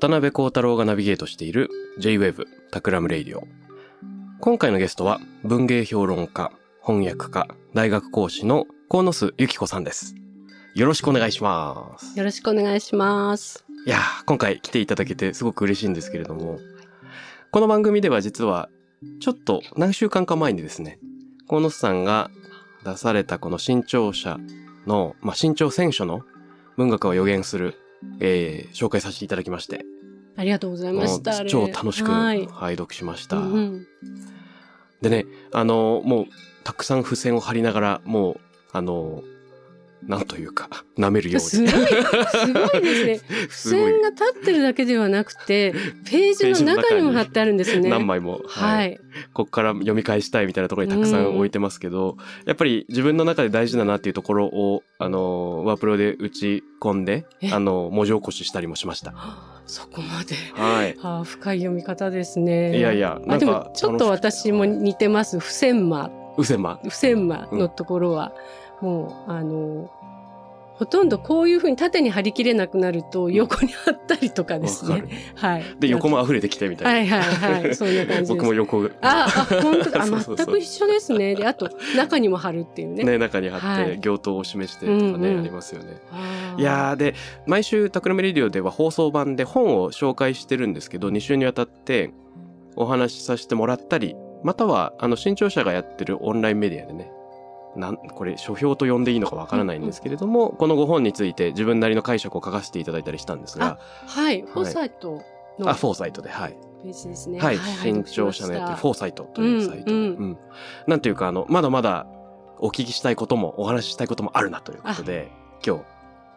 渡邉康太郎がナビゲートしている J-Wave タクラムレイディオ。今回のゲストは文芸評論家、翻訳家、大学講師の鴻巣友季子さんです。よろしくお願いします。よろしくお願いします。いやー、今回来ていただけてすごく嬉しいんですけれども、この番組では実はちょっと何週間か前にですね、鴻巣さんが出されたこの新潮社の、まあ、新潮選書の文学を予言する、えー紹介させていただきまして、ありがとうございました。超楽しくはい。拝読しました。うんうんでね、あの、もう、たくさん付箋を貼りながら、もう、あの、なんというか、舐めるように。すごい、すごいですね。付箋が立ってるだけではなくて、ページの中にも貼ってあるんですね。何枚も、はい。ここから読み返したいみたいなところにたくさん置いてますけど、やっぱり自分の中で大事だなっていうところを、あの、ワープロで打ち込んで、え？あの、文字起こししたりもしました。そこまで。はい。ああ、深い読み方ですね。いやいや、なあでんかも、ちょっと私も似てます。付箋魔。うせま。付箋魔のところは、もう、あの、ほとんどこういうふうに縦に貼り切れなくなると横に貼ったりとかですね。はい。で、横も溢れてきてみたいな。はいはいはい。そんな感じ。僕も横が。あ、あ、本当だ。あ、全く一緒ですね。で、あと、中にも貼るっていうね。ね、中に貼って、はい行頭を示してとかね、ありますよね。いやーで毎週「タクラムレディオ」では放送版で本を紹介してるんですけど2週にわたってお話しさせてもらったりまたはあの新潮社がやってるオンラインメディアでねなんこれ書評と呼んでいいのかわからないんですけれども、このご本について自分なりの解釈を書かせていただいたりしたんですがはい。フォーサイトの。あフォーサイトではい、ページですね。はい。新潮社のやってるフォーサイトというサイトで、うんうん。なんていうかあのまだまだお聞きしたいこともお話ししたいこともあるなということで今日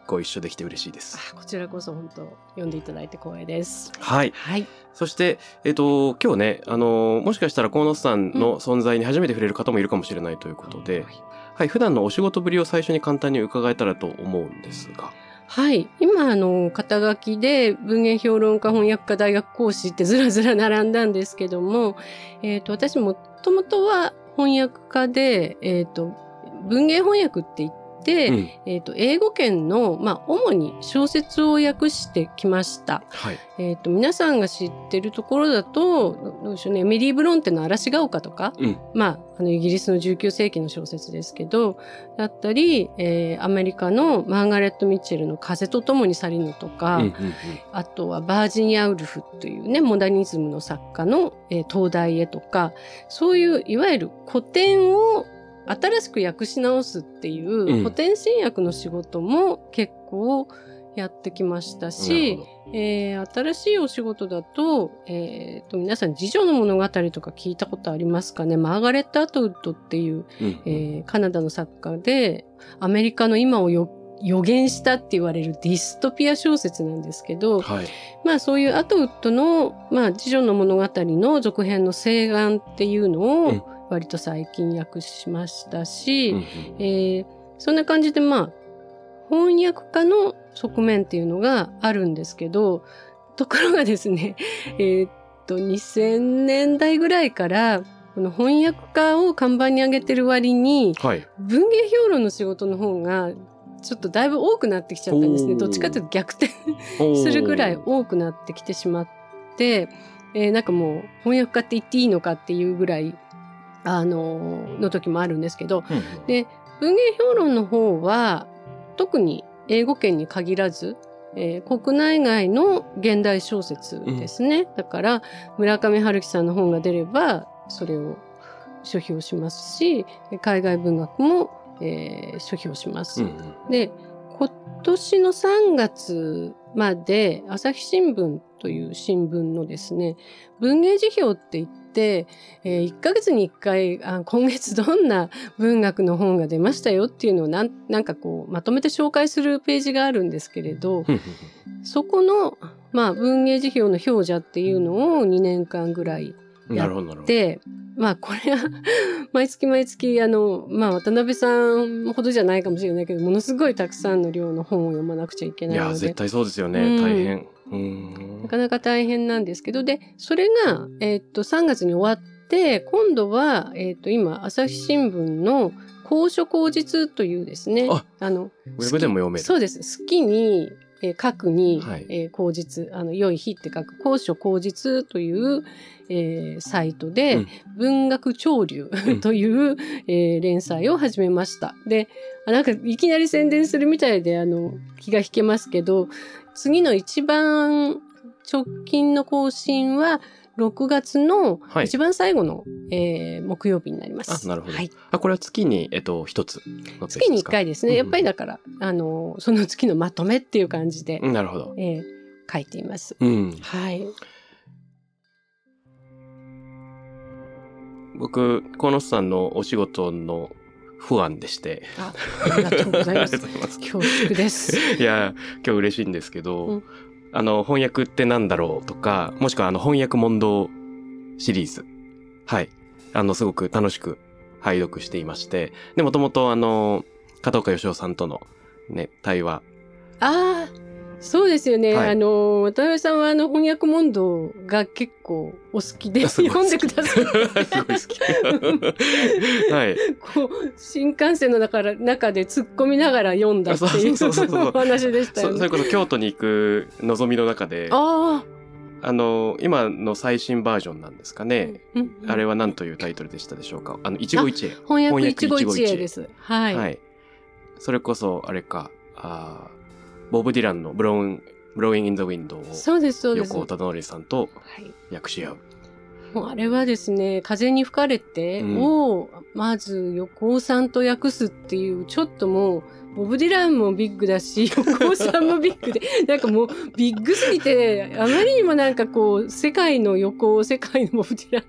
ご一緒できて嬉しいです。あこちらこそ本当読んでいただいて光栄です。はいはい。そして、えっ、と、今日ね、あのーもしかしたら河野さんの存在に初めて触れる方もいるかもしれないということで、はい、普段のお仕事ぶりを最初に簡単に伺えたらと思うんですが。はい。今、あの、肩書きで文芸評論家、翻訳家、大学講師ってずらずら並んだんですけども、えっ、と、私もともとは翻訳家で、えっ、と、文芸翻訳って言って、うん。えっ、と、英語圏の、まあ、主に小説を訳してきました。はい。えっ、と、皆さんが知ってるところだと、どどうでしょうね、エミリー・ブロンテの嵐が丘とか、うん。まあ、あの、イギリスの19世紀の小説ですけど、だったり、えーアメリカのマーガレット・ミッチェルの風と共に去りぬとか、うんうんうんあとはバージニア・ウルフというね、モダニズムの作家の、えー東大へとか、そういういわゆる古典を新しく訳し直すっていううん。古典新訳の仕事も結構やってきましたし、えー新しいお仕事だと、えーと、皆さん、次女の物語とか聞いたことありますかね？マーガレット・アトウッドっていう、うん。うんえーカナダの作家で、アメリカの今をよ予言したって言われるディストピア小説なんですけど、はい。まあそういうアトウッドの、まあ次女の物語の続編の西岸っていうのうん。を割と最近訳しましたし、うんうんえーそんな感じでまあ翻訳家の側面っていうのがあるんですけどところがですね えーっと2000年代ぐらいからこの翻訳家を看板に挙げてる割にはい。文芸評論の仕事の方がちょっとだいぶ多くなってきちゃったんですね。どっちかというと逆転 するぐらい多くなってきてしまって、えーなんかもう翻訳家って言っていいのかっていうぐらいあのの時もあるんですけどうんうん。で文芸評論の方は特に英語圏に限らず、えー国内外の現代小説ですね、だから村上春樹さんの本が出ればそれを書評しますし海外文学も、えー書評します。うんうん。で今年の3月まで朝日新聞という新聞のですね文芸辞表って言って、え1ヶ月に1回あ今月どんな文学の本が出ましたよっていうのをなんなんかこうまとめて紹介するページがあるんですけれどそこの、まあ、文芸辞表の表者っていうのを2年間ぐらいんなるほどなるほど。で、まあこれは毎月毎月あの、まあ渡辺さんほどじゃないかもしれないけど、ものすごいたくさんの量の本を読まなくちゃいけいないのでや絶、対そうですよね、うん大変。うんなかなか大変なんですけど、で、それが、えーっと、3月に終わって、今度は、えーっと、今、朝日新聞の高所高実というですね、あの、ウェブでも読める。そうです。好きに、えー書くに、はいえー口実、あの、良い日って書く、高所高実という、えーサイトで、うん文学潮流うんという、えー連載を始めました。で、あなんかいきなり宣伝するみたいで、あの、気が引けますけど、次の一番直近の更新は、6月のはい一番最後の、えー木曜日になります。あなるほどはい。あこれは月にえっと一つ月に1ですか？回ですね。うんやっぱりだから、あの、その月のまとめっていう感じで、うんなるほど。えー書いています。うん。はい。僕河野さんのお仕事の不安でして。あ、ありがとうございます。恐縮です。いや今日嬉しいんですけど、うん。あの翻訳ってなんだろうとかもしくはあの翻訳問答シリーズ。はい。あのすごく楽しく拝読していまして。でもともとあの片岡義雄さんとのね対話。ああ、そうですよね。はい。あの、渡辺さんはあの翻訳問答が結構お好きで読んでくださ すごい好。き。はい。こう新幹線の中ら中で突っ込みながら読んだっていうそうそうそうそうお話でしたよね。そ それこそ京都に行く望みの中で。ああ。の今の最新バージョンなんですかあ、ね、うんあれは何というタイトルでしたでしょうか？あの一期一会。翻訳一期一会です。はい。はい。それこそ、あれか、あーボブ・ディランのブローン、ブローイン・イン・ザ・ウィンドウを。横尾忠則さんとはい。訳し合う。もうあれはですね、風に吹かれてうんを、まず横尾さんと訳すっていう、ちょっともう、ボブ・ディランもビッグだし、横尾さんもビッグで、なんかもうビッグすぎて、あまりにもなんかこう、世界の横尾、世界のボブ・ディラン、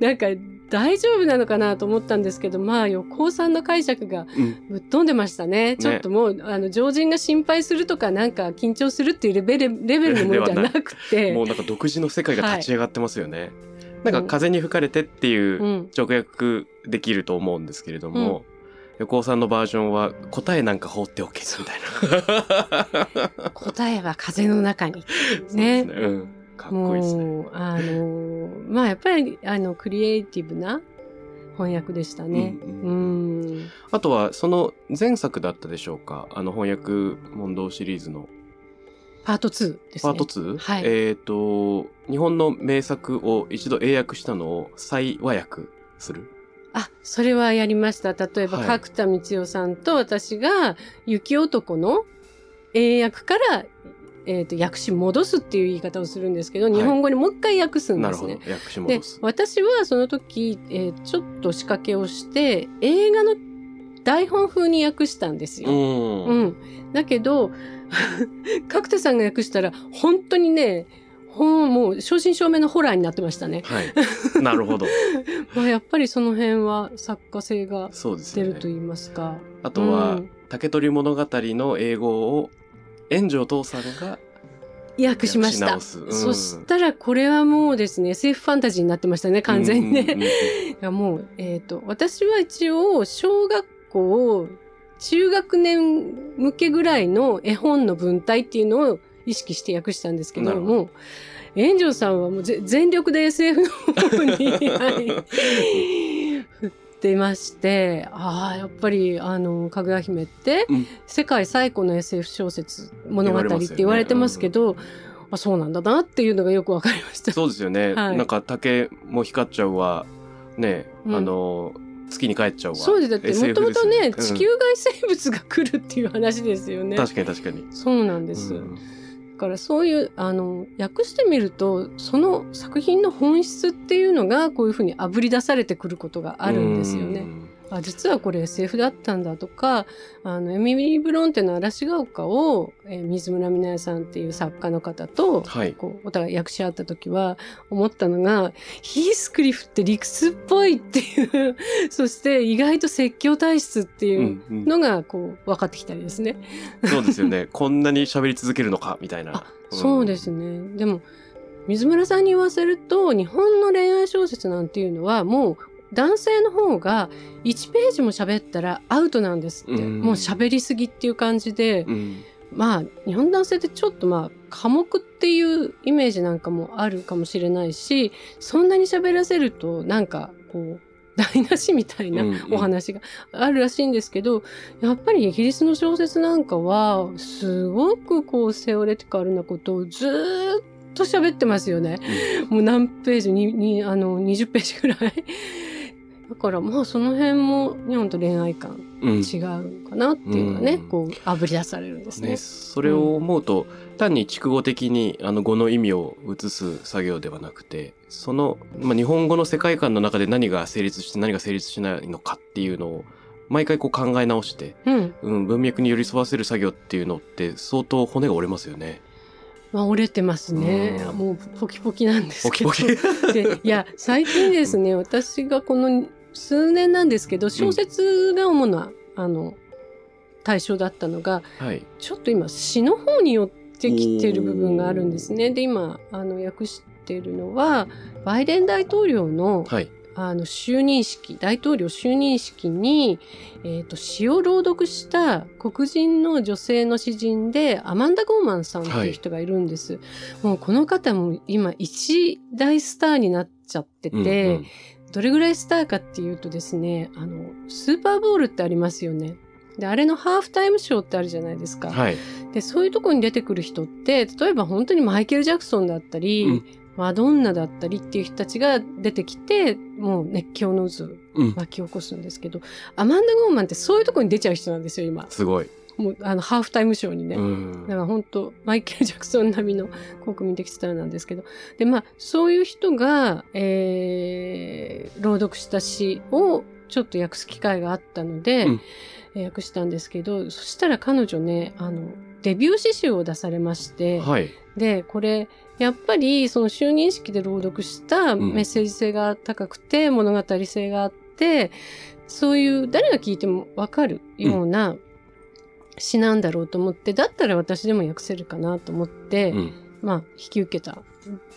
なんか大丈夫なのかなと思ったんですけど、まあ横尾さんの解釈がうん。ぶっ飛んでましたね。ちょっともう、あの、常人が心配するとか、なんか緊張するっていうレベル、レベルのものじゃなくて、もうなんか独自の世界が立ち上がってますよね。いなんか風に吹かれてっていううん直訳できると思うんですけれども、横尾さんのバージョンは答えなんか放っておけみたいな。答えは風の中に。ねね。うん。かっこいいですね。もう、あの、まあやっぱり、あの、クリエイティブな翻訳でしたね。ううんん。あとはその前作だったでしょうか？あの翻訳問答シリーズのパート2ですね。パート 2? はいえっ、と日本の名作を一度英訳したのを再和訳する？あ、それはやりました。例えば、はい角田光代さんと私が、雪男の英訳から、えっ、と、訳し戻すっていう言い方をするんですけど、い日本語にもう一回訳すんですねなるほど。訳しで戻す私はその時、えーちょっと仕掛けをして映画の台本風に訳したんですよ。うん、うんだけど角田さんが訳したら本当にねほんもう正真正銘のホラーになってましたね。はいなるほど まあ、やっぱりその辺は作家性が出ると言いますか。あとは、うん竹取物語の英語を炎上父さんが訳しました。うんそしたらこれはもうですね SF ファンタジーになってましたね完全にね。もう、えっ、と、私は一応、小学校、中学年向けぐらいの絵本の文体っていうのを意識して訳したんですけど、もう、炎上さんはもうぜ全力で SF の方に、はい、振ってまして、ああ、やっぱり、あの、かぐや姫って、うん。世界最古の SF 小説物語って言われてますけど、あそうなんだなっていうのがよくわかりました。そうですよね、はい。なんか竹も光っちゃうわ。ね、うん。あの月に帰っちゃうわ。そうです。だって、もともとね、ですよ地球外生物が来るっていう話ですよね。確かに確かに。そうなんです。うん。だからそういうあの訳してみるとその作品の本質っていうのがこういうふうにあぶり出されてくることがあるんですよね。うんあ実はこれ SF だったんだとかあのエミリー・ブロンテの嵐が丘を、えー水村美奈也さんっていう作家の方とはい。こうお互い訳し合った時は思ったのがヒースクリフって理屈っぽいっていう そして意外と説教体質ってういうのがこう分かってきたりですね。そうですよね。こんなに喋り続けるのかみたいな。あそうですね。でも水村さんに言わせると日本の恋愛小説なんていうのはもう男性の方が1ページも喋ったらアウトなんですって、うんもう喋りすぎっていう感じで、うん。まあ日本男性ってちょっとまあ寡黙っていうイメージなんかもあるかもしれないしそんなに喋らせるとなんかこう台無しみたいなうんうんお話があるらしいんですけど、やっぱりイギリスの小説なんかはすごくこうセオレティカルなことをずーっと喋ってますよね。もう何ページににあの20ページぐらい。だからまあその辺も日本と恋愛観うん違うかなっていうのがね、うんこうあぶり出されるんですね。ね、それを思うと、単に筑語的にあの語の意味を移す作業ではなくてその、まあ、日本語の世界観の中で何が成立して何が成立しないのかっていうのを毎回こう考え直して、うん。うん、文脈に寄り添わせる作業っていうのって相当骨が折れますよね。まあ折れてますね。うんもうポキポキなんですけど。ポキポキ。でいや最近ですね私がこの数年なんですけど小説が主な、あの対象だったのがはい。ちょっと今詩の方に寄ってきてる部分があるんですね。で今あの訳してるのはバイデン大統領のはい。あの就任式大統領就任式に、えー、と詩を朗読した黒人の女性の詩人でアマンダ・ゴーマンさんっていう人がいるんです。もうこの方も今一大スターになっちゃってて、うんうんどれぐらいスターかっていうとですねあのスーパーボールってありますよね。であれのハーフタイムショーってあるじゃないですか。はい。でそういうとこに出てくる人って例えば本当にマイケル・ジャクソンだったり、うんマドンナだったりっていう人たちが出てきてもう熱狂の渦。巻き起こすんですけどアマンダ・ゴーマンってそういうとこに出ちゃう人なんですよ今すごい。もうあのハーフタイムショーにね。うんだから本当マイケル・ジャクソン並みの国民的スターなんですけどでまあそういう人が、えー朗読した詩をちょっと訳す機会があったので、うんえー訳したんですけどそしたら彼女ねあのデビュー詩集を出されまして、はい。でこれやっぱりその就任式で朗読したうんメッセージ性が高くて、物語性があってそういう誰が聞いても分かるような詩なんだろうと思って、だったら私でも訳せるかなと思って、うん。まあ引き受けた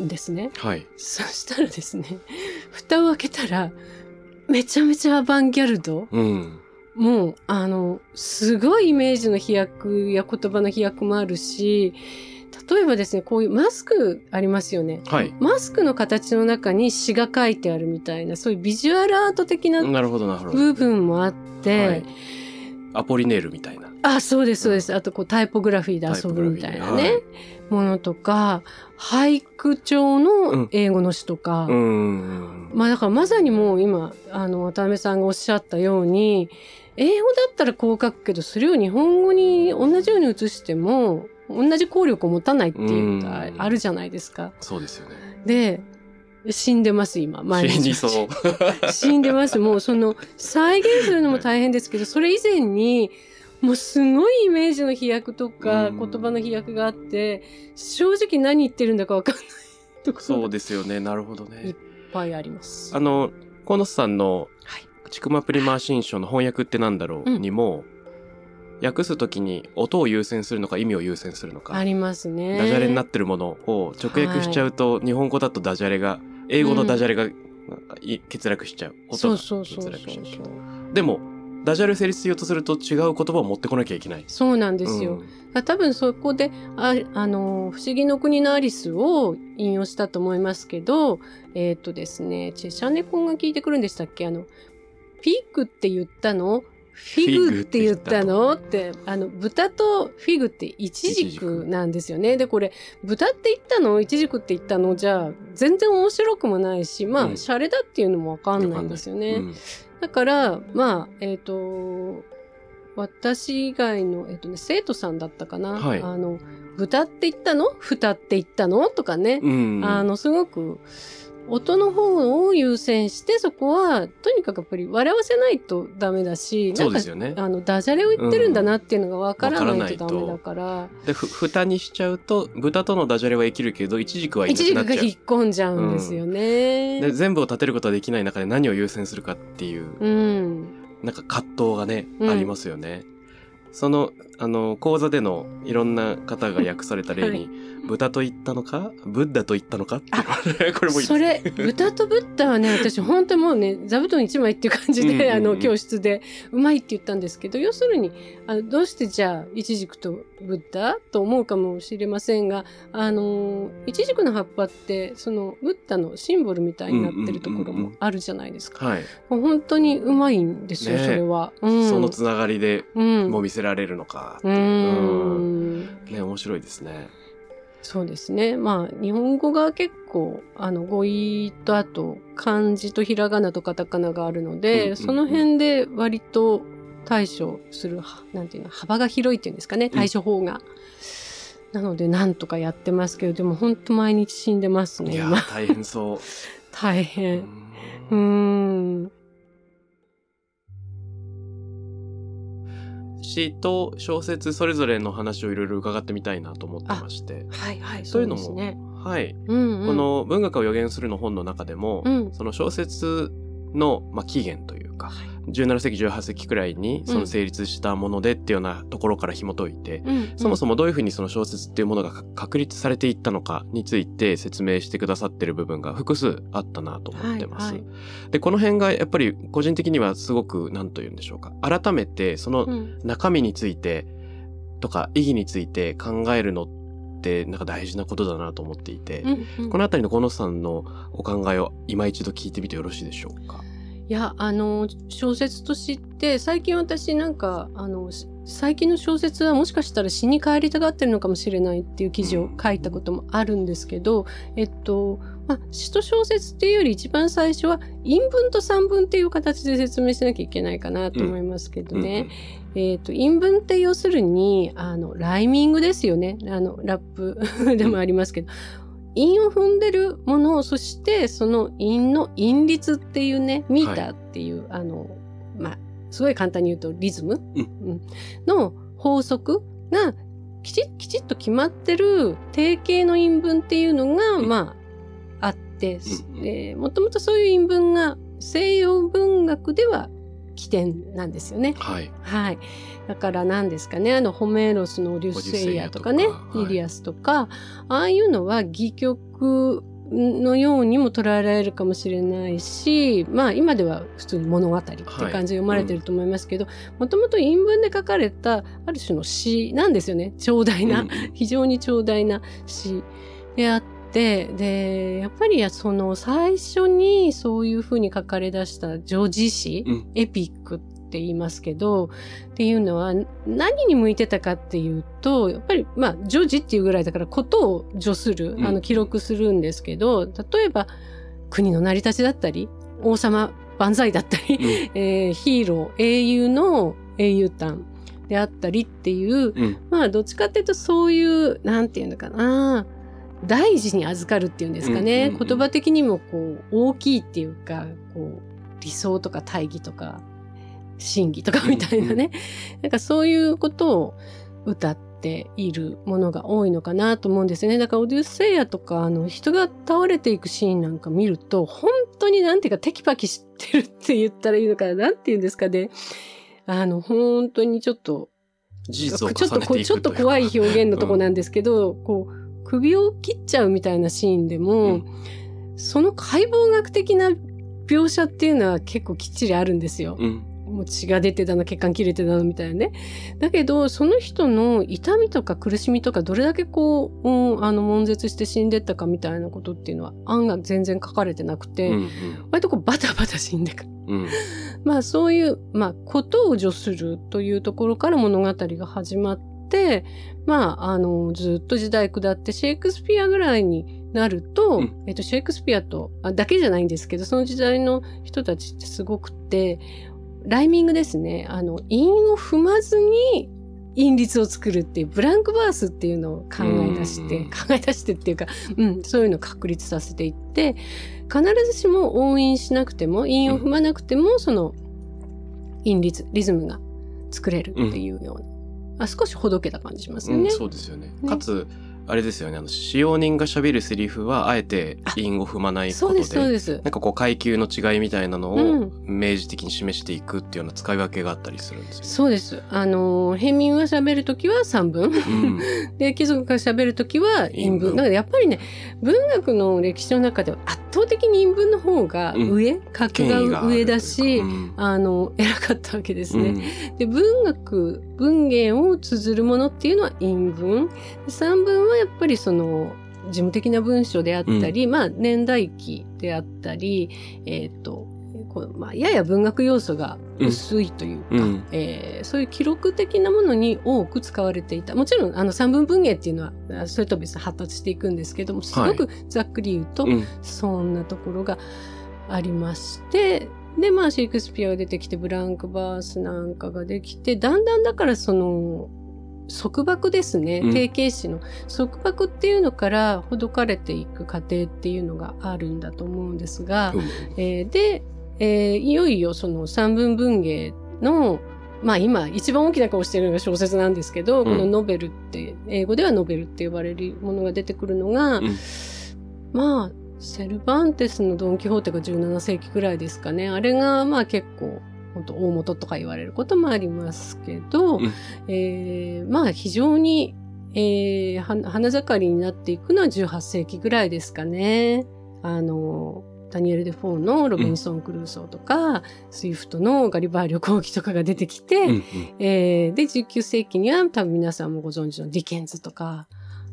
んですね。はい。そしたらですね 蓋を開けたらめちゃめちゃアバンギャルドうん。もうあのすごいイメージの飛躍や言葉の飛躍もあるし例えばですねこういうマスクありますよね。はい。マスクの形の中に詩が書いてあるみたいなそういうビジュアルアート的な。部分もあって、はいアポリネールみたいな。あそうですそうです、あとこうタイポグラフィーで遊ぶみたいなね、ものとか俳句調の英語の詩とか、うん。まあだからまさにもう今あの渡辺さんがおっしゃったように英語だったらこう書くけどそれを日本語に同じように移しても同じ効力を持たないっていうことうんあるじゃないですか。そうですよね。で死んでます今毎日死にそう。死んでます もうその再現するのも大変ですけどそれ以前にもうすごいイメージの飛躍とかうん言葉の飛躍があって正直何言ってるんだか分かんないところそうですよね。なるほどね。ぱいあります。あの、河野さんのはい、ちくまプリマー新書の翻訳ってなんだろううんにも、訳すときに音を優先するのか意味を優先するのか、ありますね。ダジャレになってるものを直訳しちゃうと、日本語だとダジャレが、英語のダジャレがなん欠落しちゃう。音そうが欠落しちゃう。でも、ダジャレ成立しようとすると違う言葉を持ってこなきゃいけない。そうなんですよ。あ多分そこでああの「不思議の国のアリス」を引用したと思いますけどえっ、とですねチェシャネコンが聞いてくるんでしたっけ？あの「ピッグって言ったの？フィグって言ったの?」ってあの豚とフィグってイチジクなんですよね。でこれ豚って言ったの？イチジクって言ったの？じゃあ全然面白くもないしまあ、うんシャレだっていうのも分かんないんですよね。うんだからまあえっ、と私以外の、えっとね、生徒さんだったかな、はい。あの豚って言ったの？蓋って言ったの？とかね、うん。あの、すごく、音の方を優先して、そこは、とにかくやっぱり笑わせないとダメだし、そうですよねなんか、あの、ダジャレを言ってるんだなっていうのがわからないとダうんメだから、で、ふ、蓋にしちゃうと、豚とのダジャレは生きるけど、イチジクはいなくなっちゃう。引っ込んじゃうんですよね。で、全部を立てることはできない中で何を優先するかっていう、うん。なんか葛藤がね、うんありますよね。その、あの、講座でのいろんな方が訳された例に、豚と言ったのか？ブッダと言ったのか？っていう これもいいそれ、豚とブッダはね、私本当にもうね、座布団一枚っていう感じで、うんうんうんあの、教室でうまいって言ったんですけど、要するに、あのどうしてじゃあ、イチジクとブッダと思うかもしれませんが、あの、イチジクの葉っぱって、その、ブッダのシンボルみたいになってるところもあるじゃないですか。はい。本当にうまいんですよ、ねそれは。うん。そのつながりでうん。も見せられるのかういう。ん。ね、面白いですね。そうですね。まあ、日本語が結構、あの、語彙とあと、漢字とひらがなとカタカナがあるので、うんうんうんその辺で割と対処する、はなんていうの、幅が広いっていうんですかね、対処法が。なので、なんとかやってますけど、でも本当毎日死んでますね、いや今。、大変そう。大う変。んうーん。詩と小説それぞれの話をいろいろ伺ってみたいなと思ってまして。はいはい、そういうのもね。はい。うん、うん。こ、の文学を予言するの本の中でも、うん。その小説の、まあ、起源というか、はい17世紀18世紀くらいにその成立したものでっていうようなところから紐解いて、うん、そもそもどういうふうにその小説っていうものがか確立されていったのかについて説明してくださってる部分が複数あったなと思ってます。はいはで、この辺がやっぱり個人的にはすごく何と言うんでしょうか。改めてそのうん。中身についてとか意義について考えるのってなんか大事なことだなと思っていて、うんうんこのあたりの小野さんのお考えを今一度聞いてみてよろしいでしょうか？いや、あの、小説として、最近私なんか、あの、し最近の小説はもしかしたら詩に帰りたがってるのかもしれないっていう記事を書いたこともあるんですけど、えっと、まあ、詩と小説っていうより一番最初は韻文と散文っていう形で説明しなきゃいけないかなと思いますけどね。えっと、韻文って要するに、あの、ライミングですよね。あの、ラップでもありますけど、韻を踏んでるものを、そしてその韻の韻律っていうね、ミーターっていう、あの、まあ、すごい簡単に言うとリズム、うん。うん。の法則がきちきちっと決まってる定型の韻文っていうのが、うん。まあ、うんうんでもともとそういう韻文が西洋文学では起点なんですよね。はい。はい。だから何ですかね、あの、ホメーロスのオデュッセイヤとかね、かはいイリアスとか、ああいうのは戯曲のようにも捉えられるかもしれないし、まあ今では普通に物語っていう感じで読まれてると思いますけど、もともと韻文で書かれたある種の詩なんですよね。長大な、うんうん非常に長大な詩であって、で、やっぱりその最初にそういうふうに書かれ出した叙事詩、うん。エピックって言いますけど、っていうのは何に向いてたかっていうと、やっぱりまあ叙事っていうぐらいだからことを叙する、うん。あの記録するんですけど、例えば国の成り立ちだったり、王様万歳だったり、うん。えーヒーロー、英雄の英雄譚であったりっていう、うん。まあどっちかっていうとそういう、なんていうのかな、大事に預かるっていうんですかね、うんうんうん。言葉的にもこう大きいっていうか、こう理想とか大義とか真偽とかみたいなね、なんかそういうことを歌っているものが多いのかなと思うんですよね。だからオデュッセイヤとかあの人が倒れていくシーンなんか見ると本当になんていうかテキパキしてるって言ったらいいのかななんて言うんですかね。あの本当にちょっと事実をちょっとこ重ねていくちょっと怖い表現のとこなんですけど、こう首を切っちゃうみたいなシーンでも、うんその解剖学的な描写っていうのは結構きっちりあるんですよ。うんもう血が出てたの血管切れてたのみたいなね。だけどその人の痛みとか苦しみとかどれだけこう、うん、あの悶絶して死んでったかみたいなことっていうのは案が全然書かれてなくて、うん割とこうバタバタ死んでくる。うんうん まあそういう、まあことを助するというところから物語が始まって、まああのずっと時代下ってシェイクスピアぐらいになると、うん。えっとシェイクスピアとあだけじゃないんですけど、その時代の人たちってすごくって、ライミングですね。あの、韻を踏まずに韻律を作るっていうブランクバースっていうのを考え出して、うん。考え出してっていうか、うん、そういうのを確立させていって必ずしも音韻しなくても韻を踏まなくても、その韻律リズムが作れるっていうような、あ少しほどけた感じしますよね。うん、そうですよね。ねかつ、あれですよね、あの、使用人が喋るセリフは、あえて韻を踏まないことで、そうですそうです。なんかこう階級の違いみたいなのをうん明示的に示していくっていうような使い分けがあったりするんですよね。そうです。あの、平民は喋るときは3分。うん。で、貴族が喋るときは陰文。陰文だからやっぱりね、文学の歴史の中では圧倒的に陰文の方が上、格が権威が上だとしいう、ん。あの、偉かったわけですね。うん。で、文学、文芸を綴るものっていうのは陰文。で三文はやっぱりその、事務的な文書であったり、まあ、年代記であったり、えっ、と、こうまあ、やや文学要素が薄いというか、うん。えーそういう記録的なものに多く使われていた。もちろん、あの、三文文芸っていうのは、あそれと別に発達していくんですけども、すごくざっくり言うと、うん。そんなところがありまして、で、まあ、シェイクスピアが出てきて、ブランクバースなんかができて、だんだんだからその、束縛ですね。うん。定型詞の束縛っていうのからほどかれていく過程っていうのがあるんだと思うんですが、うん。えーで、えーいよいよその三文文芸の、まあ今一番大きな顔してるのが小説なんですけど、うんこのノベルって、英語ではノベルって呼ばれるものが出てくるのが、うんまあ、セルバンテスのドン・キホーテが17世紀くらいですかね。あれがまあ結構、本当大元とか言われることもありますけど、うんえーまあ非常に、えーは花盛りになっていくのは18世紀ぐらいですかね。あの、ダニエル・デ・フォーのロビンソン・クルーソーとか、スイフトのガリバー旅行記とかが出てきて、うんうん。えーで、19世紀には多分皆さんもご存知のディケンズとか、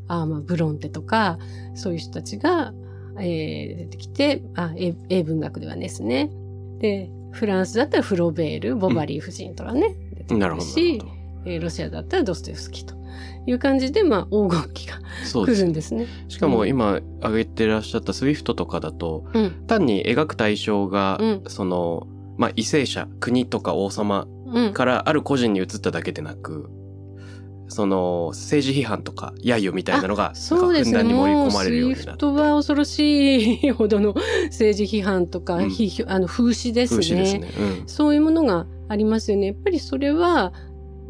あーまあブロンテとか、そういう人たちが、えー出てきて、あ英英文学ではですね。で、フランスだったらフロベール、ボバリー夫人とかね、出てくなるしほ、ど。えーロシアだったらドストエフスキーという感じで、まあ黄金期が来そうですねるんですね。しかも今挙げてらっしゃったスイフトとかだと、うん。単に描く対象が、うんその、まあ、為政者、国とか王様うん。からある個人に移っただけでなく、その政治批判とか揶揄みたいなのが、そうですに盛り込まれるようになって。スイフトは恐ろしいほどの 政治批判とか、うんあの風刺です風刺ですね。そういうものがありますよね。やっぱりそれは、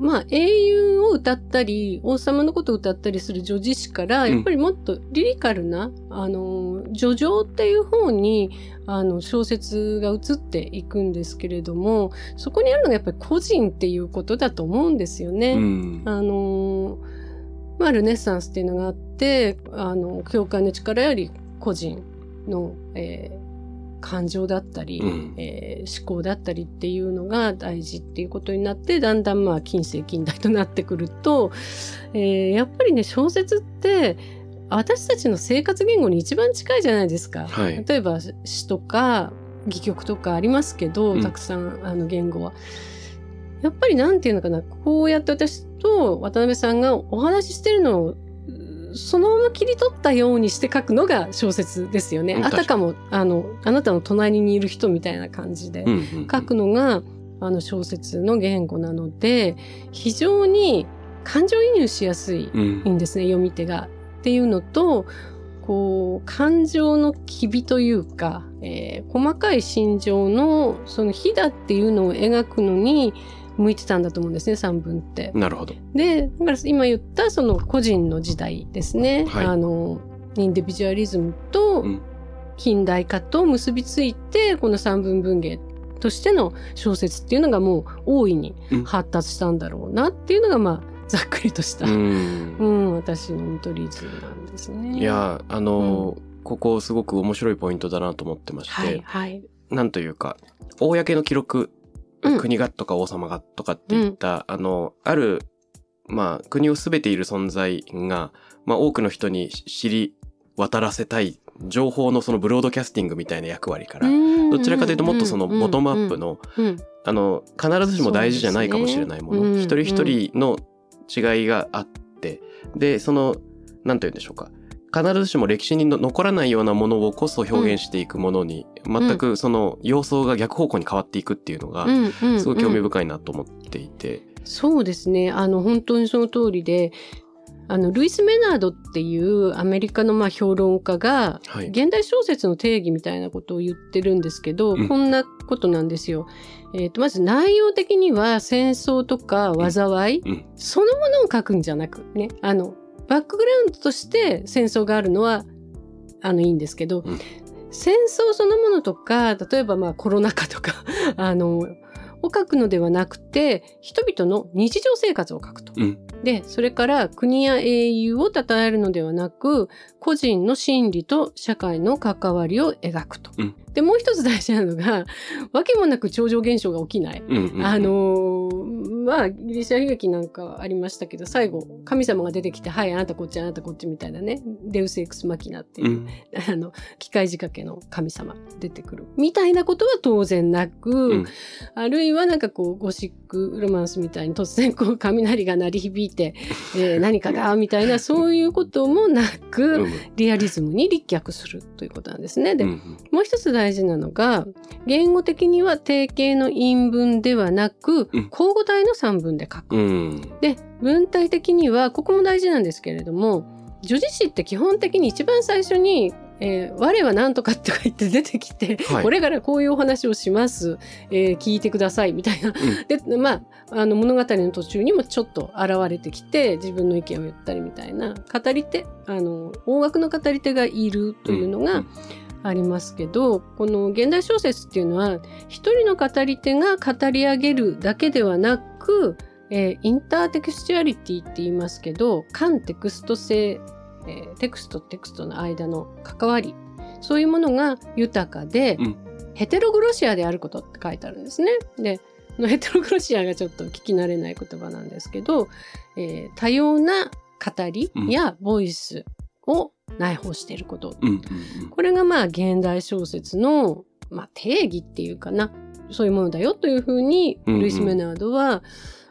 まあ、英雄を歌ったり、王様のことを歌ったりする女子詩から、うんやっぱりもっとリリカルな、あの、叙情っていう方に、あの、小説が移っていくんですけれども、そこにあるのがやっぱり個人っていうことだと思うんですよね。うん。うんあのまあ、ルネッサンスっていうのがあって、あの、教会の力より個人の、えー感情だったり、うんえー思考だったりっていうのが大事っていうことになって、だんだんまあ近世近代となってくると、えーやっぱりね、小説って、私たちの生活言語に一番近いじゃないですか。はい例えば詩とか戯曲とかありますけど、うんたくさんあの言語は。やっぱりなんていうのかな、こうやって私と渡辺さんがお話ししてるのを、うそのまま切り取ったようにして書くのが小説ですよね。うんあたかも、あの、あなたの隣にいる人みたいな感じでうんうん書くのが、あの小説の言語なので、非常に感情移入しやすいうんですね、読み手が。っていうのと、こう、感情の機微というか、えー細かい心情の、その火だっていうのを描くのに向いてたんだと思うんですね、三文って。なるほど。で、だから今言ったその個人の時代ですね。はいあの、インディビジュアリズムとうん近代化と結びついて、この三文文芸としての小説っていうのがもう大いにうん発達したんだろうなっていうのが、まあ、ざっくりとした、うんうん、私の見取り図なんですね。いや、あの、ここすごく面白いポイントだなと思ってまして、はい、はい。なんというか、公の記録、うん国がとか王様がとかっていった、あの、ある、まあ、国をすべている存在が、まあ、多くの人に知り渡らせたい情報のそのブロードキャスティングみたいな役割から、どちらかというともっとそのボトムアップの、うん、あの、必ずしも大事じゃないかもしれないもの、ね。一人一人の違いがあって、で、その、なんと言うんでしょうか。必ずしも歴史にの残らないようなものをこそ表現していくものに、全くその様相が逆方向に変わっていくっていうのが、うんうんすごい興味うん深いなと思っていて。そうですね。あの、本当にその通りで、あの、ルイス・メナードっていうアメリカのまあ評論家が、はい。現代小説の定義みたいなことを言ってるんですけど、うんこんなことなんですよ。えっ、と、まず内容的には戦争とか災い、うんそのものを書くんじゃなくね、あの、バックグラウンドとして戦争があるのは、あの、いいんですけど、うん戦争そのものとか、例えばまあコロナ禍とか、あの、を書くのではなくて、人々の日常生活を書くと。うんで、それから国や英雄を称えるのではなく、個人の心理と社会の関わりを描くと。うんで、もう一つ大事なのが、わけもなく超常現象が起きない。うんうんうんあのーまあ、ギリシャ悲劇なんかはありましたけど、最後、神様が出てきて、はい、あなたこっち、あなたこっちみたいなね、デウスエクスマキナっていうう、ん あの、機械仕掛けの神様出てくる。みたいなことは当然なく、うんあるいはなんかこう、ゴシックロマンスみたいに突然こう、雷が鳴り響いて、えー何かが、みたいな、そういうこともなく、うんリアリズムに立脚するということなんですね。で、うんもう一つ大事なのが、言語的には定型の韻文ではなく、うん交互体の散文で書く。うんで、文体的には、ここも大事なんですけれども、叙事詩って基本的に一番最初に、えー我は何とかって書いて出てきて、はい。これからこういうお話をします、えー聞いてくださいみたいな。で、まあ、あの物語の途中にもちょっと現れてきて、自分の意見を言ったりみたいな、語り手、あの、音楽の語り手がいるというのが、うんありますけど、この現代小説っていうのは、一人の語り手が語り上げるだけではなく、えーインターテクスチュアリティって言いますけど、間テクスト性、えーテクストとテクストの間の関わり、そういうものが豊かで、うん。ヘテログロシアであることって書いてあるんですね。で、ヘテログロシアがちょっと聞き慣れない言葉なんですけど、えー多様な語りやボイスを内包していること。うんうんこれがまあ現代小説の、まあ、定義っていうかな。そういうものだよというふうにルイス・メナードは、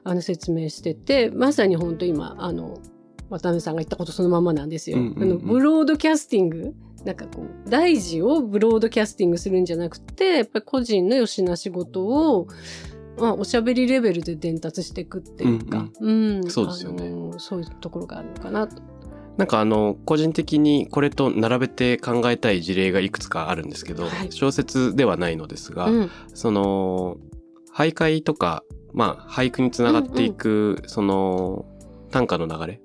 あの説明しててまさに本当今あの渡辺さんが言ったことそのままなんですよ。うんうんうん。あのブロードキャスティングなんかこう大事をブロードキャスティングするんじゃなくてやっぱり個人のよしな仕事を、まあ、おしゃべりレベルで伝達していくっていうか、うんそうですよね。そういうところがあるのかなと。なんかあの個人的にこれと並べて考えたい事例がいくつかあるんですけど、はい。小説ではないのですが、うん。その俳諧とかまあ俳句につながっていく、その短歌の流れ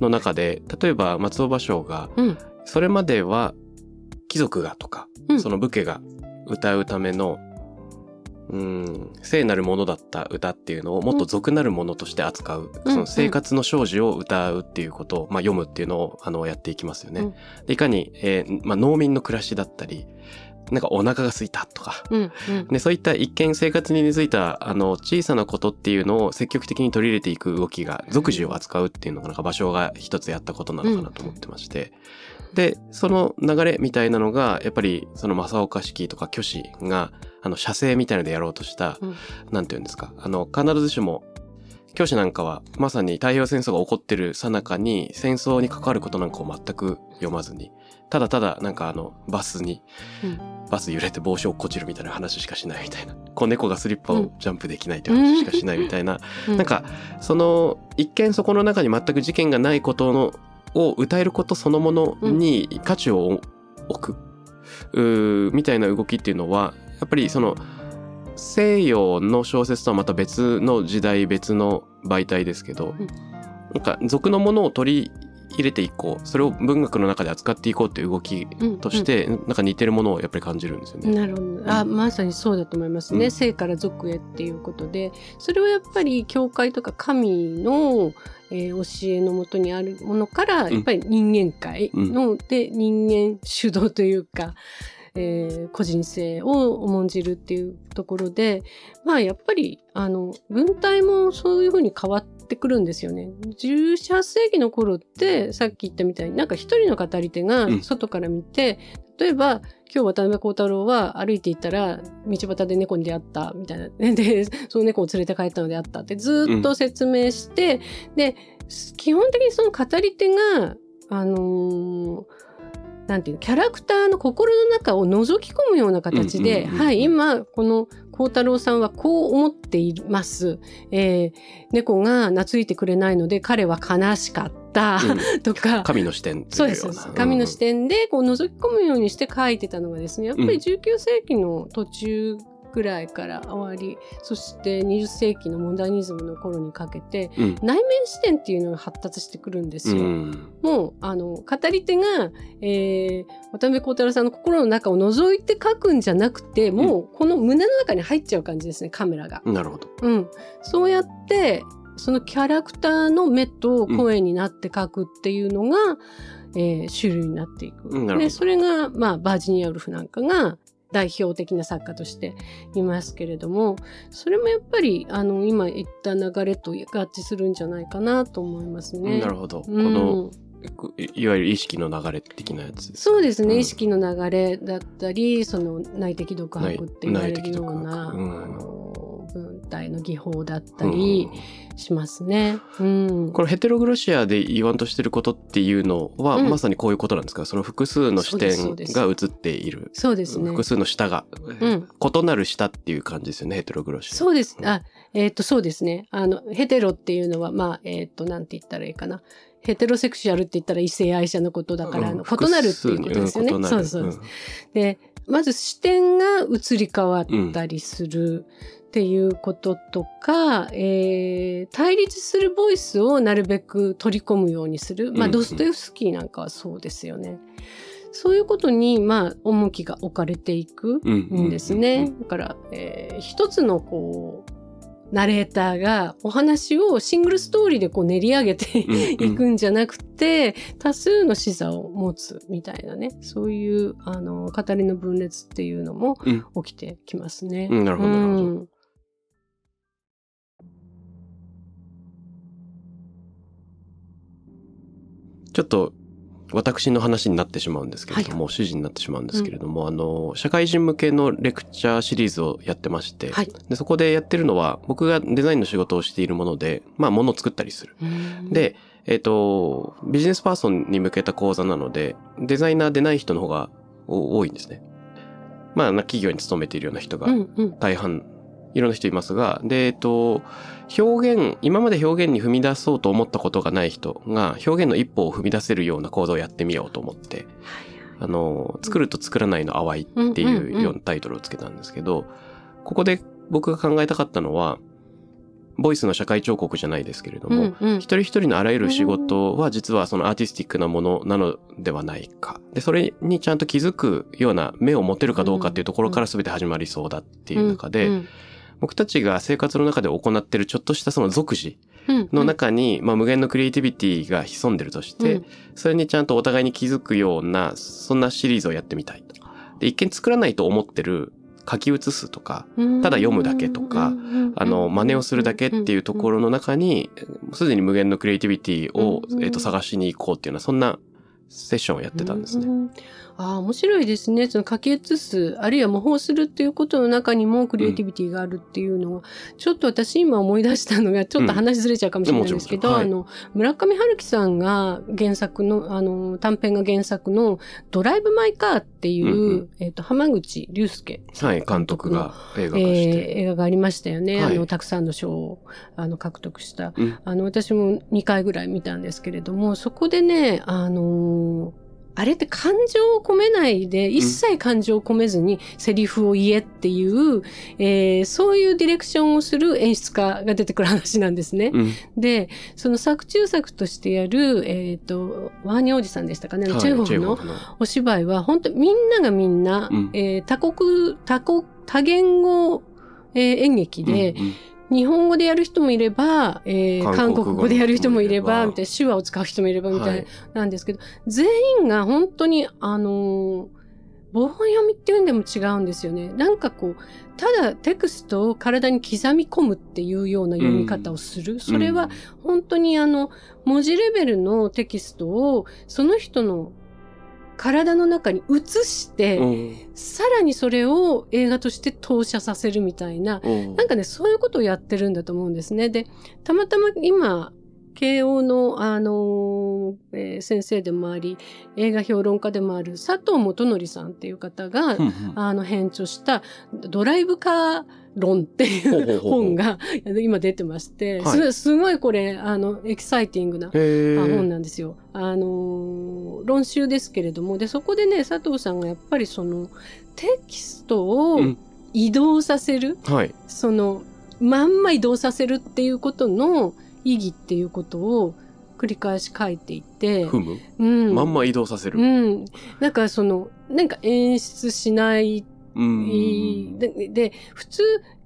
の中で例えば松尾芭蕉がうん。それまでは貴族がとか、うん。その武家が歌うためのうん聖なるものだった歌っていうのをもっと俗なるものとして扱う、うん。その生活の生死を歌うっていうことを、まあ、読むっていうのをあのやっていきますよね。うん。でいかに、えーまあ、農民の暮らしだったりなんかお腹が空いたとか。うんうん。でそういった一見生活に根付いたあの小さなことっていうのを積極的に取り入れていく動きが俗事を扱うっていうのがなんか場所が一つやったことなのかなと思ってまして、でその流れみたいなのがやっぱりその正岡子規とか虚子があの写生みたいのでやろうとした、うん。なんていうんですか。あの必ずしも教師なんかはまさに太平洋戦争が起こってる最中に戦争に関わることなんかを全く読まずにただただなんかあのバスに、うん。バス揺れて帽子をこちるみたいな話しかしないみたいな。子猫がスリッパをうん。ジャンプできないという話しかしないみたいな、うん。なんかその一見そこの中に全く事件がないことのを歌えることそのものに価値を置く、みたいな動きっていうのはやっぱりその西洋の小説とはまた別の時代別の媒体ですけど、うん。なんか俗のものを取り入れていこう。それを文学の中で扱っていこうっていう動きうんとして、なんか似てるものをやっぱり感じるんですよね。なるほど。あ、まさにそうだと思いますね。うん。生から俗へっていうことで、それはやっぱり教会とか神の、えー教えのもとにあるものから、ん。やっぱり人間界の、で人間主導というか、えー個人性を重んじるっていうところで、まあやっぱり、あの、文体もそういうふうに変わってくるんですよね。18世紀の頃って、さっき言ったみたいになんか一人の語り手がうん外から見て、例えば、今日渡辺幸太郎は歩いていったら道端で猫に出会ったみたいな。で、その猫を連れて帰ったのであったってずーっと説明して、で、基本的にその語り手があのーなんていうのキャラクターの心の中を覗き込むような形で、うんうんうんうんはい、今、この孝太郎さんはこう思っています。えー猫が懐いてくれないので彼は悲しかった、うん。とか、神の視点そうです。神の視点でこう覗き込むようにして書いてたのがですね、やっぱり19世紀の途中ぐらいから終わり、そして20世紀のモダニズムの頃にかけて、うん。内面視点っていうのが発達してくるんですよ。うん。もう、あの、語り手が、えー、渡辺幸太郎さんの心の中を覗いて書くんじゃなくて、もう、この胸の中に入っちゃう感じですね、カメラが。なるほど。うん。そうやって、そのキャラクターの目と声になって書くっていうのが、えー種類になっていく。で、それが、まあ、バージニア・ウルフなんかが代表的な作家としていますけれども、それもやっぱり、あの、今言った流れと合致するんじゃないかなと思いますね。なるほど。こうんの、いいわゆる意識の流れ的なやつ。そうですね、うん意識の流れだったりその内的独白って言われるような、うんあの文体の技法だったりしますね。うんこのヘテログロシアで言わんとしてることっていうのは、うんまさにこういうことなんですか？その複数の視点が映っている。そうですね。複数の舌が、うん異なる舌っていう感じですよね、ヘテログロシア。そうです。あ、えっ、と、そうですね。あの、ヘテロっていうのは、まあ、えっ、と、なんて言ったらいいかな。ヘテロセクシュアルって言ったら異性愛者のことだから、あの異なるっていうことですよね。うんそうそうです。で、まず視点が移り変わったりするっていうこととか、えー対立するボイスをなるべく取り込むようにする。まあ、うんドストエフスキーなんかはそうですよね。そういうことに、まあ、重きが置かれていくうんですね。だから、えー一つのこう、ナレーターがお話をシングルストーリーでこう練り上げていくんじゃなくて、多数の視座を持つみたいなね、そういうあの語りの分裂っていうのもうん起きてきますね。うんなるほどなるほどちょっと私の話になってしまうんですけれども、指示になってしまうんですけれども、あの、社会人向けのレクチャーシリーズをやってまして、はい。でそこでやってるのは、僕がデザインの仕事をしているもので、まあ、物を作ったりする。うん、で、えっ、と、ビジネスパーソンに向けた講座なので、デザイナーでない人の方がお多いんですね。まあ、な企業に勤めているような人がうんうん大半、いろんな人いますが、で、えっ、と、表現、今まで表現に踏み出そうと思ったことがない人が、表現の一歩を踏み出せるような講座をやってみようと思って、あの、作ると作らないの淡いっていうようなタイトルをつけたんですけど、ここで僕が考えたかったのは、ボイスの社会彫刻じゃないですけれども、うんうん。一人一人のあらゆる仕事は実はそのアーティスティックなものなのではないか。で、それにちゃんと気づくような目を持てるかどうかっていうところから全て始まりそうだっていう中で、うん僕たちが生活の中で行ってるちょっとしたその俗事うんの中に、まあ無限のクリエイティビティが潜んでるとして、うん。それにちゃんとお互いに気づくような、そんなシリーズをやってみたい。と。で、一見作らないと思ってる書き写すとか、うん。ただ読むだけとかあの、真似をするだけっていうところの中に、すでに無限のクリエイティビティを、うん。えっと、探しに行こうっていうような、そんなセッションをやってたんですね。うんああ、面白いですね。その書き写す、あるいは模倣するっていうことの中にもクリエイティビティがあるっていうのは、ちょっと私今思い出したのが、ちょっと話ずれちゃうかもしれないんですけど、うんもちろんあの、村上春樹さんが原作の、あの、短編が原作のドライブ・マイ・カーっていう、うんうんえっ、と、浜口竜介はい、監督が映画化えーして。映画がありましたよね。はいあの、たくさんの賞をあの獲得した。うんあの、私も2回ぐらい見たんですけれども、そこでね、あのーあれって感情を込めないで、一切感情を込めずにセリフを言えっていう、えーそういうディレクションをする演出家が出てくる話なんですね。うん。で、その作中作としてやる、えっ、と、ワーニャおじさんでしたかね、はいチェーホフのの。お芝居は本当みんながみんな、うんえー多国、多国、多言語、えー演劇で、うんうん日本語でやる人もいれば、えー韓韓国語でやる人もいれば、みたいな手話を使う人もいれば、みたいな、んですけど、全員が本当に、あのー棒読みっていうんでも違うんですよね。なんかこう、ただテクストを体に刻み込むっていうような読み方をする。それは本当にあの、文字レベルのテキストをその人の体の中に移して、うん。さらにそれを映画として投射させるみたいな、うん。なんかね、そういうことをやってるんだと思うんですね。で、たまたま今、慶応の、あのーの、えー先生でもあり、映画評論家でもある佐藤元則さんっていう方が、あの、編著した、ドライブカー論っていう本が今出てまして、はい。すすごいこれ、あの、エキサイティングな本なんですよ。あのー論集ですけれども、で、そこでね、佐藤さんがやっぱりその、テキストをうん移動させる、はい。その、まんま移動させるっていうことの意義っていうことを繰り返し書いていて、踏む、うん。まんま移動させる。うん。なんかその、なんか演出しないうん。でで普通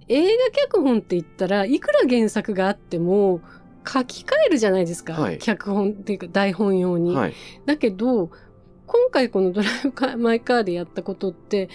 映画脚本って言ったらいくら原作があっても書き換えるじゃないですか、はい脚本っていうか台本用に。はい。だけど今回この「ドライブマイカー」でやったことって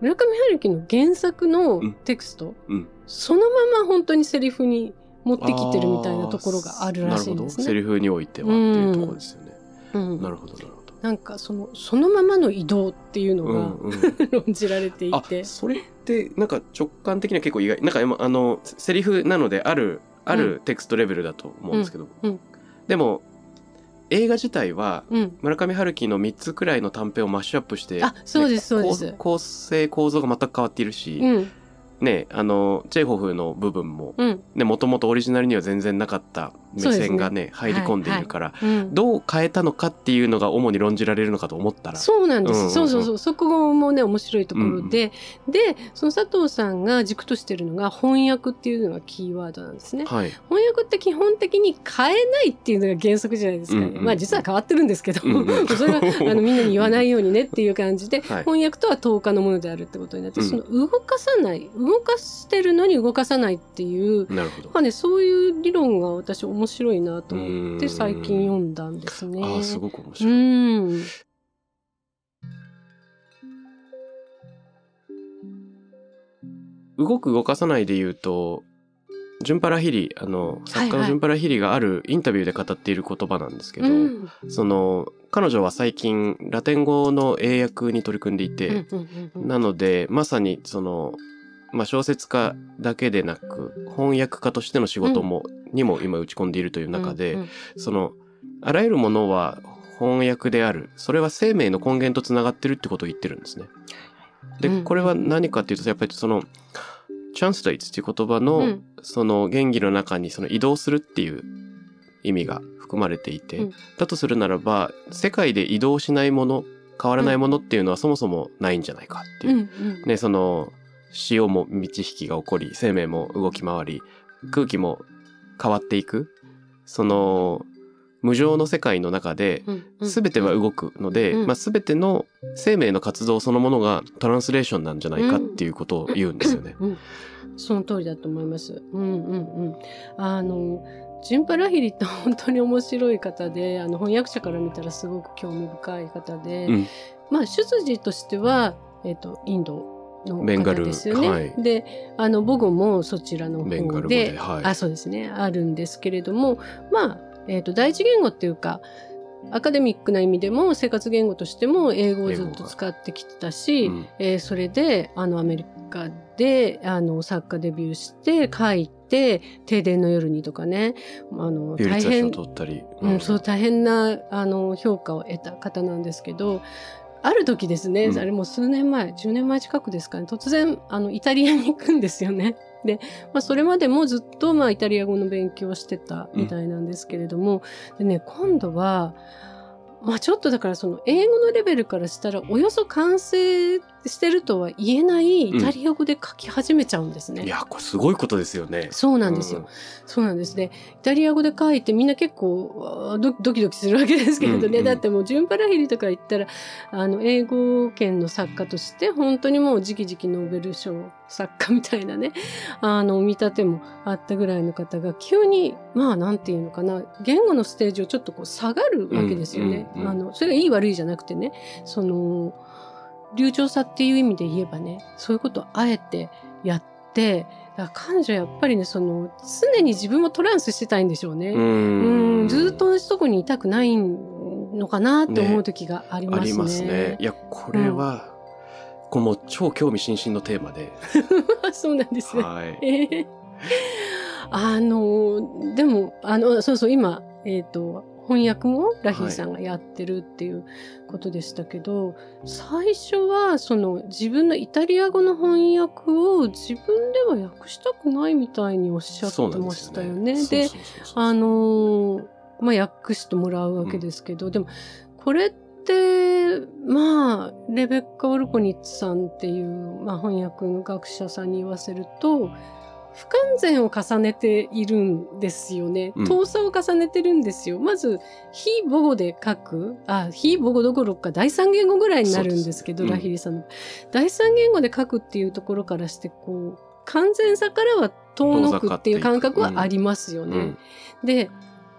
村上春樹の原作のテキスト、うんそのまま本当にセリフに持ってきてるみたいなところがあるらしいんですなるほど。セね。リフにおいてはっていうところですよね。うんなるほど、なるほど。なんかそのそのままの移動っていうのが、うんうん 論じられていあて。それってなんか直感的には結構意外なんか今あのセリフなのであるあるテクストレベルだと思うんですけど、うん。うん。でも映画自体はうん。村上春樹の3つくらいの短編をマッシュアップしてあそうですそうです。構構成構造が全く変わっているし、うん。ねあのチェーホフの部分もうん。ねもともとオリジナルには全然なかった目線がね入り込んでいるから、うん。どう変えたのかっていうのが主に論じられるのかと思ったら。そうなんです、うんうんうん。そうそうそう。そこもね面白いところで、でその佐藤さんが軸としてるのが翻訳っていうのがキーワードなんですね。はい。翻訳って基本的に変えないっていうのが原則じゃないですか、ねうんうん。まあ実は変わってるんですけど、うんうん それはあのみんなに言わないようにねっていう感じで、はい。翻訳とは10日のものであるってことになって、うん。その動かさない動かしてるのに動かさないっていうまあね、そういう理論が私面白いなと思ってうん。最近読んだんですね。ああすごく面う白い、ん。動く動かさないで言うとジュンパラヒリあの作家のジュンパラヒリがあるインタビューで語っている言葉なんですけど、うん。その彼女は最近ラテン語の英訳に取り組んでいて、なのでまさにその、まあ、小説家だけでなく翻訳家としての仕事も、にも今打ち込んでいるという中で、うんうんそのあらゆるものは翻訳である。それは生命の根源とつながってるってことを言ってるんですね。でうんこれは何かっていうとやっぱりその「translate」っていう言葉の、うん。その原義の中にその移動するっていう意味が含まれていて、うん。だとするならば世界で移動しないもの変わらないものっていうのはそもそもないんじゃないかっていう。う、んうん。ね、その潮も満ち引きが起こり生命も動き回り空気も変わっていくその無常の世界の中で全ては動くので、うんまあ、全ての生命の活動そのものがトランスレーションなんじゃないかっていうことを言うんですよね。うんその通りだと思います。うんうんうん。あの、ジュンパラヒリって本当に面白い方で、あの翻訳者から見たらすごく興味深い方で、うんまあ出自としては、えっ、と、インドのベンガル方ですよね。はい。で、あの、母語もそちらの方で、ではい。あ、そうですね、あるんですけれども、まあ、えっ、と、第一言語っていうか、アカデミックな意味でも生活言語としても英語をずっと使ってきてたし、うんえーそれであのアメリカであの作家デビューして書いて「停電の夜に」とかねあの大変を取ったり、うん、そう大変なあの評価を得た方なんですけどある時ですね、うん。あれもう数年前10年前近くですかね。突然あのイタリアに行くんですよね。で、まあ、それまでもずっと、まあ、イタリア語の勉強をしてたみたいなんですけれども、でね今度はまあちょっとだからその英語のレベルからしたらおよそ完成してるとは言えないイタリア語で書き始めちゃうんですね。いやこれすごいことですよね。そうなんですよ。そうなんですね。イタリア語で書いてみんな結構ドドキドキするわけですけれどね。うんうんだってもうジュンパラヒリとか言ったら、あの、英語圏の作家として本当にもう直々ノーベル賞作家みたいなね、あの、見立てもあったぐらいの方が急に、まあなんていうのかな、言語のステージをちょっとこう下がるわけですよね。うんうんうんあの、それがいい悪いじゃなくてね、その、流暢さっていう意味で言えばね、そういうことをあえてやって、だから彼女やっぱりね、その、常に自分もトランスしてたいんでしょうね。ううんんずっと同じとこにいたくないのかなって思う時がありますね。ありますね。いやこれは、これもう超興味津々のテーマで、そうなんですね。はい。えーあの、でも、あの、そうそう、今、えっ、と、翻訳もラヒーさんがやってるっていうことでしたけど、はい、最初はその自分のイタリア語の翻訳を自分では訳したくないみたいにおっしゃってましたよね。で、あのまあ、訳してもらうわけですけど、うん、でもこれってまあレベッカ・オルコニッツさんっていう、まあ、翻訳の学者さんに言わせると不完全を重ねているんですよね。遠さを重ねてるんですよ。まず、非母語で書く、あ、非母語どころか第三言語ぐらいになるんですけど、うん、ラヒリさんの。第三言語で書くっていうところからして、こう、完全さからは遠のくっていう感覚はありますよね。うん、で、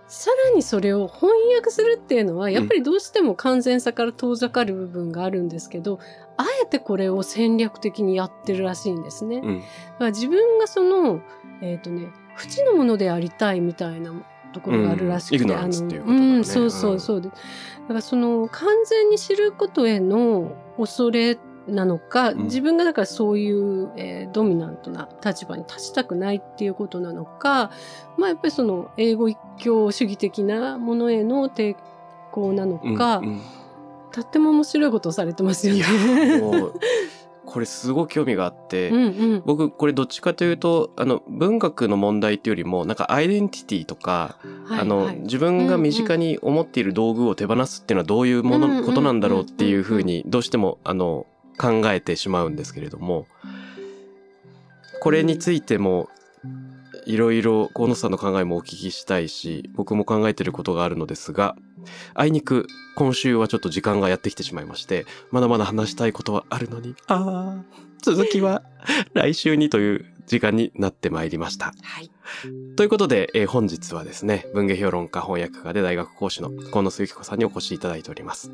さらにそれを翻訳するっていうのは、やっぱりどうしても完全さから遠ざかる部分があるんですけど、あえてこれを戦略的にやってるらしいんですね。うん、だから自分がその、えっ、ー、とね、縁のものでありたいみたいなところがあるらしくて、うん、あの、ね、うん、そうそうそうで。だからその完全に知ることへの恐れなのか、自分がだからそういう、えー、ドミナントな立場に立ちたくないっていうことなのか、まあやっぱりその英語一強主義的なものへの抵抗なのか、うんうん、とっても面白いことをされてますよね。これすごい興味があって、うんうん、僕これどっちかというとあの文学の問題っていうよりもなんかアイデンティティとか、はいはい、あの自分が身近に思っている道具を手放すっていうのはどういうもの、ことなんだろうっていうふうにどうしてもあの考えてしまうんですけれどもこれについてもいろいろ河野さんの考えもお聞きしたいし僕も考えてることがあるのですがあいにく今週はちょっと時間がやってきてしまいましてまだまだ話したいことはあるのにああ続きは来週にという時間になってまいりました。はい、ということで、えー、本日はですね文芸評論家翻訳家で大学講師の河野杉子さんにお越しいただいております。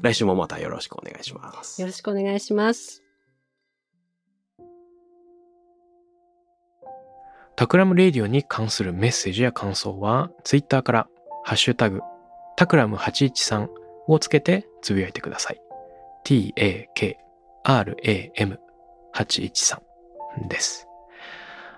来週もまたよろしくお願いします。よろしくお願いします。 Takram Radio に関するメッセージや感想は、ツイッターから、ハッシュタグ、 takram813をつけてつぶやいてください。t-a-k-r-a-m813 です。